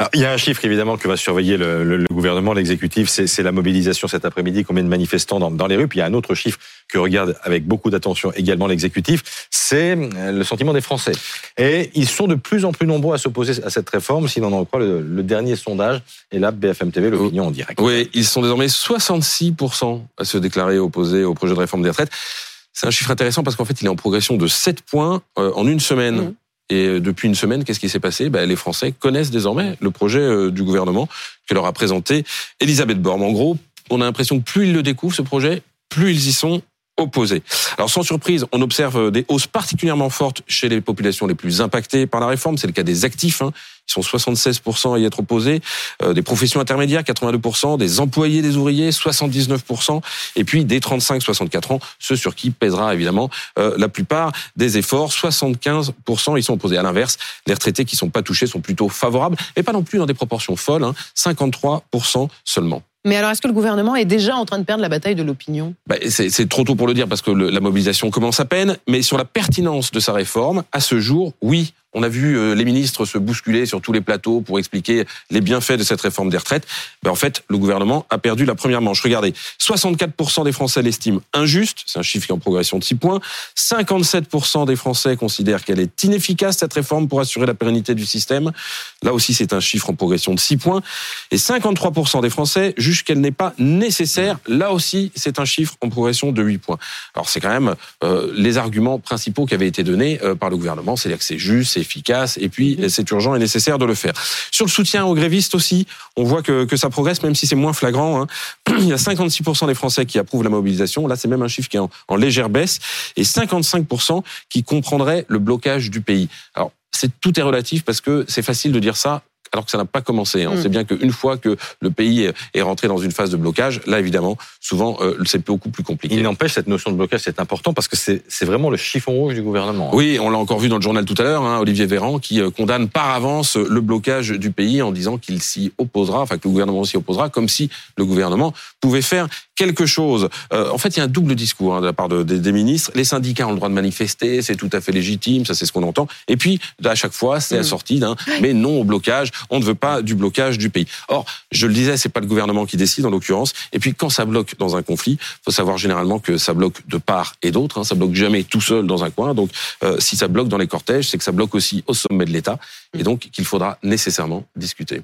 Alors, il y a un chiffre évidemment que va surveiller le, le, le gouvernement, l'exécutif, c'est la mobilisation cet après-midi, combien de manifestants dans, dans, les rues. Puis il y a un autre chiffre que regarde avec beaucoup d'attention également l'exécutif, c'est euh, le sentiment des Français. Et ils sont de plus en plus nombreux à s'opposer à cette réforme, si l'on en croit le, le, dernier sondage. Et là, BFM TV, l'opinion en direct. Oui, ils sont désormais 66% à se déclarer opposés au projet de réforme des retraites. C'est un chiffre intéressant parce qu'en fait, il est en progression de 7 points euh, en une semaine. Mmh. Et euh, depuis une semaine, qu'est-ce qui s'est passé? Ben, Les Français connaissent désormais le projet euh, du gouvernement que leur a présenté Elisabeth Borne. En gros, on a l'impression que plus ils le découvrent, ce projet, plus ils y sont Alors sans surprise, on observe des hausses particulièrement fortes chez les populations les plus impactées par la réforme. C'est le cas des actifs. Hein. Ils sont 76% à y être opposés. Euh, des professions intermédiaires, 82%. Des employés, des ouvriers, 79%. Et puis des 35-64 ans, ceux sur qui pèsera évidemment euh, la plupart des efforts. 75% ils sont opposés. À l'inverse, les retraités qui sont pas touchés sont plutôt favorables, mais pas non plus dans des proportions folles. Hein. 53% seulement. Mais alors, est-ce que le gouvernement est déjà en train de perdre la bataille de l'opinion? Bah, C'est trop tôt pour le dire parce que la mobilisation commence à peine. Mais sur la pertinence de sa réforme, à ce jour, oui, on a vu euh, les ministres se bousculer sur tous les plateaux pour expliquer les bienfaits de cette réforme des retraites. Ben en fait, le gouvernement a perdu la première manche. Regardez, 64% des Français l'estiment injuste, c'est un chiffre qui est en progression de 6 points. 57% des Français considèrent qu'elle est inefficace, cette réforme, pour assurer la pérennité du système. Là aussi, c'est un chiffre en progression de 6 points. Et 53% des Français jugent qu'elle n'est pas nécessaire. Là aussi, c'est un chiffre en progression de 8 points. Alors, c'est quand même euh, les arguments principaux qui avaient été donnés euh, par le gouvernement. C'est-à-dire que c'est juste, efficace, et puis mhm. c'est urgent et nécessaire de le faire. Sur le soutien aux grévistes aussi, on voit que, que ça progresse, même si c'est moins flagrant. Hein. Il y a 56% des Français qui approuvent la mobilisation. Là, c'est même un chiffre qui est en, en légère baisse, et 55% qui comprendraient le blocage du pays. Alors, c'est tout est relatif parce que c'est facile de dire ça alors que ça n'a pas commencé. On mm. sait bien qu'une fois que le pays est rentré dans une phase de blocage, là évidemment, souvent euh, c'est beaucoup plus compliqué. Il n'empêche cette notion de blocage, c'est important parce que c'est vraiment le chiffon rouge du gouvernement. Hein. Oui, on l'a encore vu dans le journal tout à l'heure, hein, Olivier Véran qui euh, condamne par avance le blocage du pays en disant qu'il s'y opposera, enfin que le gouvernement s'y opposera, comme si le gouvernement pouvait faire quelque chose. Euh, en fait, il y a un double discours hein, de la part de, des, ministres. Les syndicats ont le droit de manifester, c'est tout à fait légitime, ça c'est ce qu'on entend. Et puis, à chaque fois, c'est mm. assorti d'un mais non au blocage. On ne veut pas du blocage du pays. Or, je le disais, c'est pas le gouvernement qui décide en l'occurrence. Et puis, quand ça bloque dans un conflit, faut savoir généralement que ça bloque de part et d'autre. Hein, ça bloque jamais tout seul dans un coin. Donc, euh, si ça bloque dans les cortèges, c'est que ça bloque aussi au sommet de l'État. Et donc, qu'il faudra nécessairement discuter.